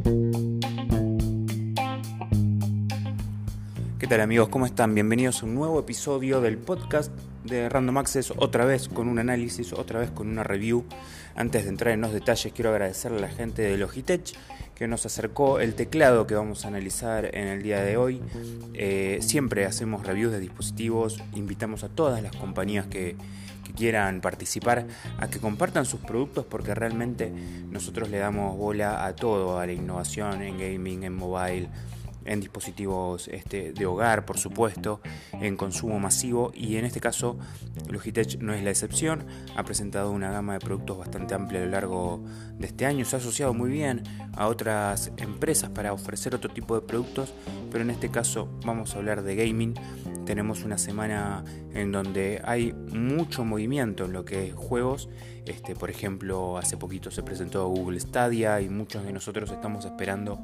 ¿Qué tal amigos? ¿Cómo están? Bienvenidos a un nuevo episodio del podcast de Random Access, otra vez con un análisis, otra vez con una review. Antes de entrar en los detalles, quiero agradecerle a la gente de Logitech que nos acercó el teclado que vamos a analizar en el día de hoy. Eh, siempre hacemos reviews de dispositivos, invitamos a todas las compañías que, que quieran participar a que compartan sus productos porque realmente nosotros le damos bola a todo, a la innovación en gaming, en mobile en dispositivos este, de hogar, por supuesto, en consumo masivo y en este caso Logitech no es la excepción, ha presentado una gama de productos bastante amplia a lo largo de este año, se ha asociado muy bien a otras empresas para ofrecer otro tipo de productos, pero en este caso vamos a hablar de gaming. Tenemos una semana en donde hay mucho movimiento en lo que es juegos. Este, por ejemplo, hace poquito se presentó Google Stadia y muchos de nosotros estamos esperando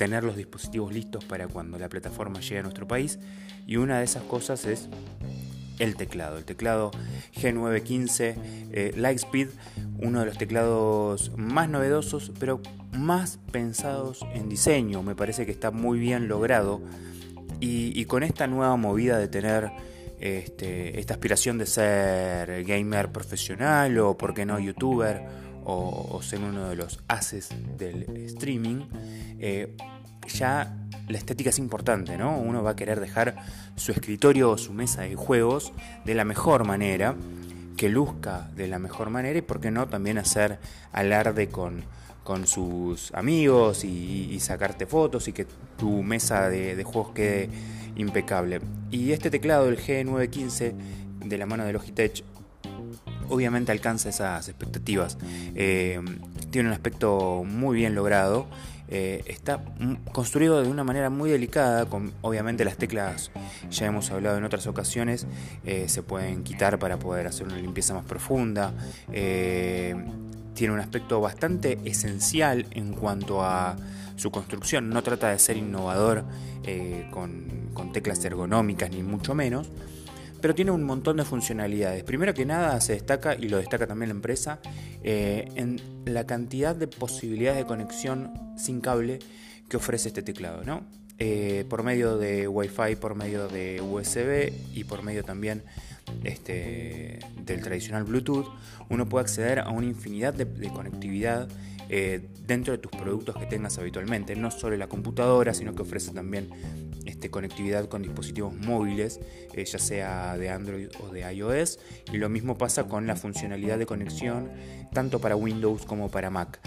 tener los dispositivos listos para cuando la plataforma llegue a nuestro país. Y una de esas cosas es el teclado. El teclado G915 eh, Lightspeed, uno de los teclados más novedosos, pero más pensados en diseño. Me parece que está muy bien logrado. Y, con esta nueva movida de tener este, esta aspiración de ser gamer profesional o, por qué no, youtuber o, ser uno de los haces del streaming, eh, ya la estética es importante, ¿no? Uno va a querer dejar su escritorio o su mesa de juegos de la mejor manera, que luzca de la mejor manera y, por qué no, también hacer alarde con, con sus amigos y, sacarte fotos y que tu mesa de, juegos quede impecable. Y este teclado, el G915, de la mano de Logitech, obviamente alcanza esas expectativas. Eh, tiene un aspecto muy bien logrado. Eh, está construido de una manera muy delicada, con obviamente las teclas, ya hemos hablado en otras ocasiones, eh, se pueden quitar para poder hacer una limpieza más profunda. tiene un aspecto bastante esencial en cuanto a su construcción. No trata de ser innovador con, con teclas ergonómicas, ni mucho menos pero tiene un montón de funcionalidades. Primero que nada se destaca, y lo destaca también la empresa, eh, en la cantidad de posibilidades de conexión sin cable que ofrece este teclado, ¿no? Eh, por medio de Wi-Fi, por medio de USB y por medio también este, del tradicional Bluetooth, uno puede acceder a una infinidad de, conectividad eh, dentro de tus productos que tengas habitualmente, no solo la computadora, sino que ofrece también este, conectividad con dispositivos móviles, eh, ya sea de Android o de iOS, y lo mismo pasa con la funcionalidad de conexión tanto para Windows como para Mac.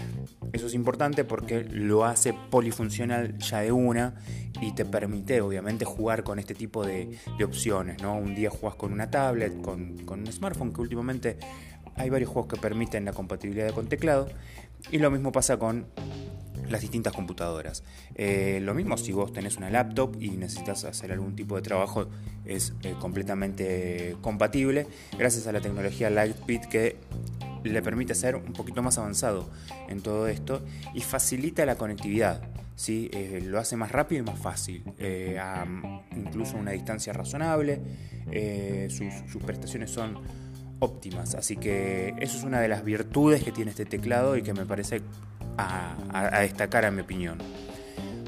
Eso es importante porque lo hace polifuncional ya de una y te permite obviamente jugar con este tipo de, opciones. ¿no? Un día juegas con una tablet, con, con un smartphone, que últimamente hay varios juegos que permiten la compatibilidad con teclado, y lo mismo pasa con las distintas computadoras. Eh, lo mismo si vos tenés una laptop y necesitas hacer algún tipo de trabajo, es eh, completamente compatible gracias a la tecnología Lightspeed que le permite ser un poquito más avanzado en todo esto y facilita la conectividad. ¿Sí? Eh, lo hace más rápido y más fácil, a incluso una distancia razonable, sus, sus prestaciones son óptimas, así que eso es una de las virtudes que tiene este teclado y que me parece a, destacar a mi opinión.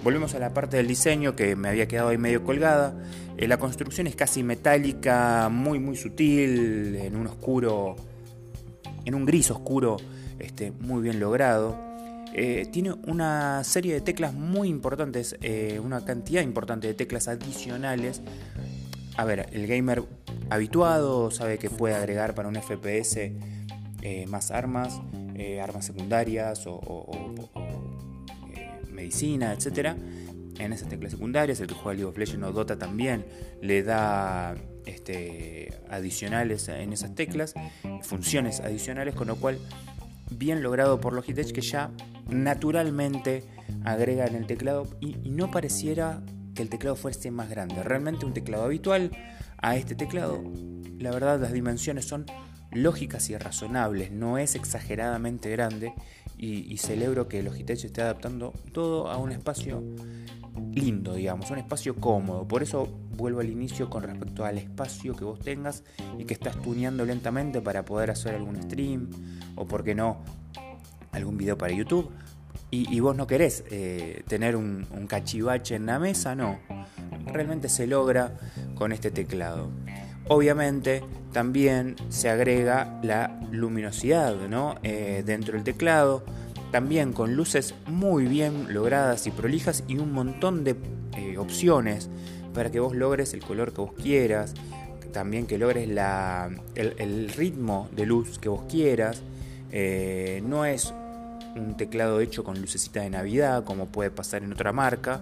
Volvemos a la parte del diseño que me había quedado ahí medio colgada. Eh, la construcción es casi metálica, muy muy sutil, en un oscuro, en un gris oscuro, este, muy bien logrado. Eh, tiene una serie de teclas muy importantes, eh, una cantidad importante de teclas adicionales. A ver, el gamer habituado sabe que puede agregar para un FPS más armas, eh, armas secundarias o, eh, medicina, etc. En esas teclas secundarias, el que juega League of Legends o Dota también le da este, adicionales en esas teclas, funciones adicionales, con lo cual bien logrado por Logitech que ya naturalmente agrega en el teclado y, no pareciera que el teclado fuese más grande. Realmente un teclado habitual a este teclado, la verdad las dimensiones son lógicas y razonables, no es exageradamente grande y, celebro que Logitech esté adaptando todo a un espacio lindo, digamos, un espacio cómodo. Por eso vuelvo al inicio con respecto al espacio que vos tengas y que estás tuneando lentamente para poder hacer algún stream o, por qué no, algún video para YouTube. y, vos no querés eh, tener un, cachivache en la mesa, no. Realmente se logra con este teclado. Obviamente también se agrega la luminosidad ¿no? Eh, dentro del teclado, también con luces muy bien logradas y prolijas y un montón de eh, opciones para que vos logres el color que vos quieras, también que logres la, el, ritmo de luz que vos quieras. No es un teclado hecho con lucecita de Navidad como puede pasar en otra marca.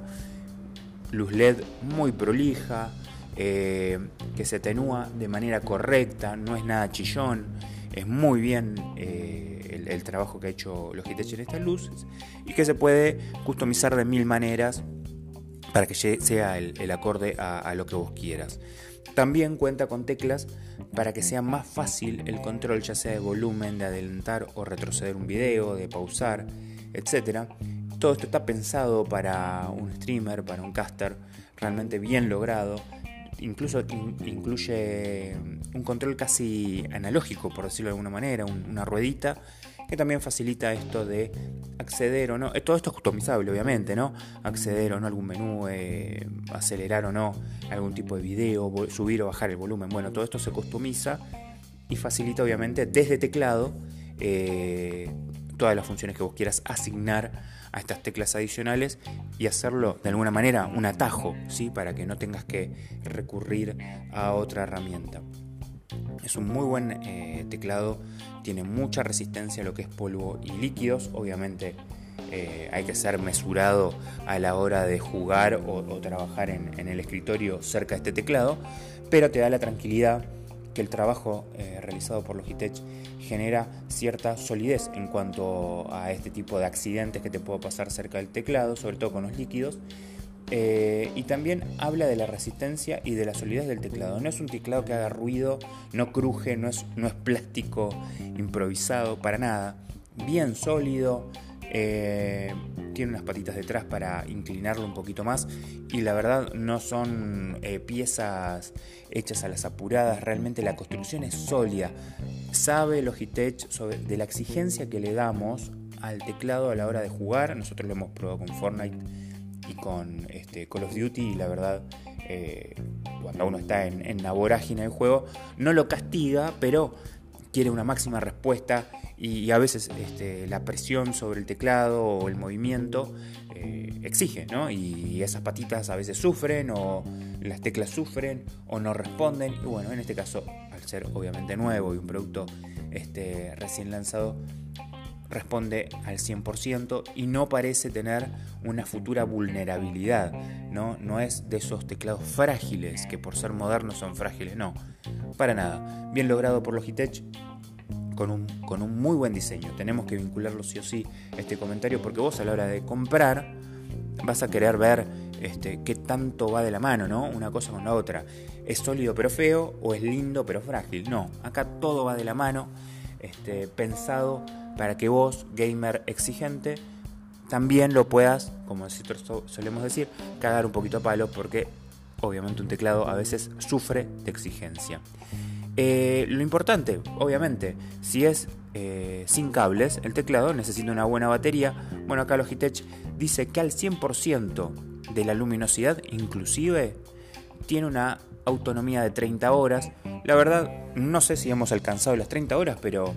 Luz LED muy prolija, eh, que se atenúa de manera correcta, no es nada chillón, es muy bien eh, el, trabajo que ha hecho Logitech en estas luces y que se puede customizar de mil maneras para que sea el, acorde a, lo que vos quieras. También cuenta con teclas para que sea más fácil el control, ya sea de volumen, de adelantar o retroceder un video, de pausar, etc. Todo esto está pensado para un streamer, para un caster, realmente bien logrado incluso incluye un control casi analógico, por decirlo de alguna manera, una ruedita que también facilita esto de acceder o no, eh, todo esto es customizable obviamente, ¿no? Acceder o no a algún menú, eh, acelerar o no algún tipo de video, subir o bajar el volumen, bueno, todo esto se customiza y facilita obviamente desde teclado eh, todas las funciones que vos quieras asignar a estas teclas adicionales y hacerlo de alguna manera un atajo, ¿sí? para que no tengas que recurrir a otra herramienta. Es un muy buen eh, teclado, tiene mucha resistencia a lo que es polvo y líquidos, obviamente eh, hay que ser mesurado a la hora de jugar o, trabajar en, el escritorio cerca de este teclado, pero te da la tranquilidad que el trabajo eh, realizado por Logitech genera cierta solidez en cuanto a este tipo de accidentes que te puedo pasar cerca del teclado, sobre todo con los líquidos. Eh, y también habla de la resistencia y de la solidez del teclado. No es un teclado que haga ruido, no cruje, no es, no es plástico improvisado, para nada. Bien sólido, eh, tiene unas patitas detrás para inclinarlo un poquito más y la verdad no son eh, piezas hechas a las apuradas, realmente la construcción es sólida. Sabe Logitech sobre, de la exigencia que le damos al teclado a la hora de jugar, nosotros lo hemos probado con Fortnite y con este, Call of Duty la verdad eh, cuando uno está en, en la vorágine del juego no lo castiga, pero quiere una máxima respuesta y, a veces este, la presión sobre el teclado o el movimiento eh, exige, ¿no? Y esas patitas a veces sufren o las teclas sufren o no responden. Y bueno, en este caso, al ser obviamente nuevo y un producto este, recién lanzado, responde al 100% y no parece tener una futura vulnerabilidad, ¿no? No es de esos teclados frágiles que por ser modernos son frágiles, no, para nada. Bien logrado por Logitech, con un, con un muy buen diseño. Tenemos que vincularlo sí o sí este comentario porque vos a la hora de comprar vas a querer ver este, qué tanto va de la mano, ¿no? Una cosa con la otra. ¿Es sólido pero feo o es lindo pero frágil? No, acá todo va de la mano, este, pensado para que vos, gamer exigente, también lo puedas, como nosotros solemos decir, cagar un poquito a palo porque obviamente un teclado a veces sufre de exigencia. Eh, lo importante, obviamente, si es eh, sin cables, el teclado necesita una buena batería. Bueno, acá Logitech dice que al 100% de la luminosidad, inclusive, tiene una autonomía de 30 horas. La verdad, no sé si hemos alcanzado las 30 horas, pero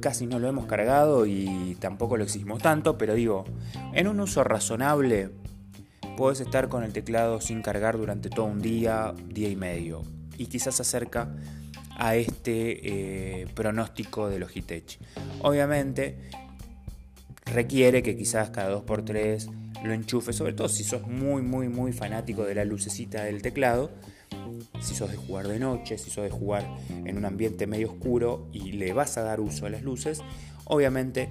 casi no lo hemos cargado y tampoco lo exigimos tanto. Pero digo, en un uso razonable, puedes estar con el teclado sin cargar durante todo un día, día y medio. Y quizás acerca a este eh, pronóstico de Logitech. Obviamente requiere que quizás cada 2x3 lo enchufe, sobre todo si sos muy muy muy fanático de la lucecita del teclado, si sos de jugar de noche, si sos de jugar en un ambiente medio oscuro y le vas a dar uso a las luces, obviamente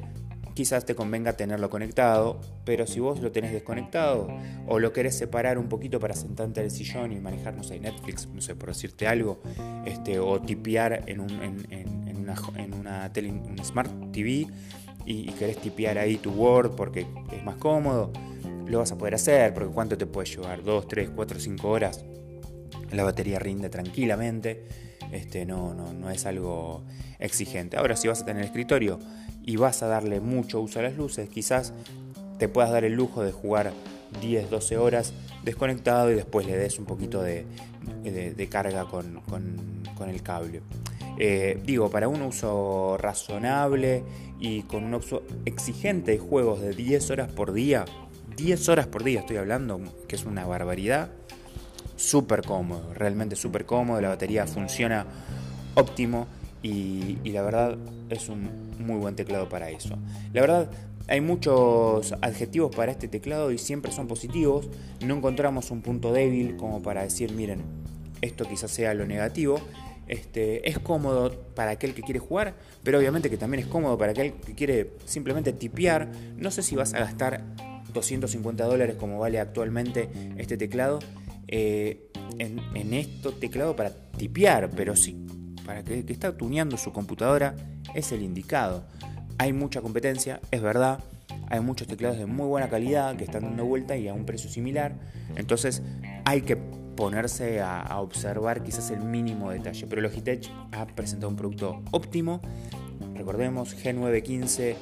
quizás te convenga tenerlo conectado, pero si vos lo tenés desconectado o lo querés separar un poquito para sentarte en el sillón y manejar, no sé, Netflix, no sé, por decirte algo, este, o tipear en, un, una, Smart TV y, querés tipear ahí tu Word porque es más cómodo, lo vas a poder hacer, porque ¿cuánto te puede llevar? ¿2, 3, 4, 5 horas? La batería rinde tranquilamente, este, no, no, no es algo exigente. Ahora, si vas a tener el escritorio y vas a darle mucho uso a las luces, quizás te puedas dar el lujo de jugar 10, 12 horas desconectado y después le des un poquito de, carga con, el cable. Eh, digo, para un uso razonable y con un uso exigente de juegos de 10 horas por día, 10 horas por día estoy hablando, que es una barbaridad, súper cómodo, realmente súper cómodo, la batería funciona óptimo y, la verdad es un muy buen teclado para eso. La verdad, hay muchos adjetivos para este teclado y siempre son positivos, no encontramos un punto débil como para decir, miren, esto quizás sea lo negativo. Este, es cómodo para aquel que quiere jugar, pero obviamente que también es cómodo para aquel que quiere simplemente tipear. No sé si vas a gastar 250 dólares como vale actualmente este teclado eh, en, en esto teclado para tipear, pero sí, para que, que está tuneando su computadora es el indicado. Hay mucha competencia, es verdad, hay muchos teclados de muy buena calidad que están dando vuelta y a un precio similar, entonces hay que ponerse a, observar quizás el mínimo detalle, pero Logitech ha presentado un producto óptimo, recordemos G915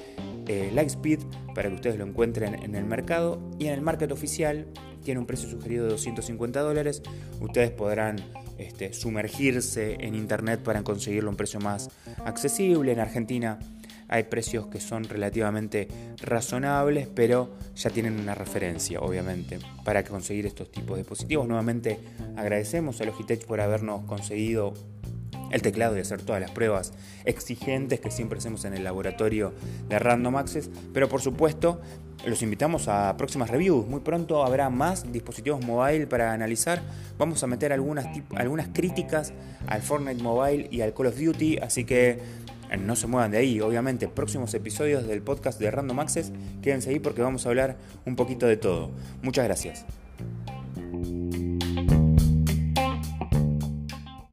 eh, Lightspeed para que ustedes lo encuentren en el mercado. Y en el market oficial tiene un precio sugerido de 250 dólares. Ustedes podrán este, sumergirse en internet para conseguirlo a un precio más accesible. En Argentina hay precios que son relativamente razonables, pero ya tienen una referencia, obviamente, para conseguir estos tipos de dispositivos. Nuevamente agradecemos a Logitech por habernos conseguido el teclado y hacer todas las pruebas exigentes que siempre hacemos en el laboratorio de Random Access, pero por supuesto los invitamos a próximas reviews. Muy pronto habrá más dispositivos mobile para analizar. Vamos a meter algunas, algunas críticas al Fortnite Mobile y al Call of Duty, así que eh, no se muevan de ahí. Obviamente, próximos episodios del podcast de Random Access, quédense ahí porque vamos a hablar un poquito de todo. Muchas gracias.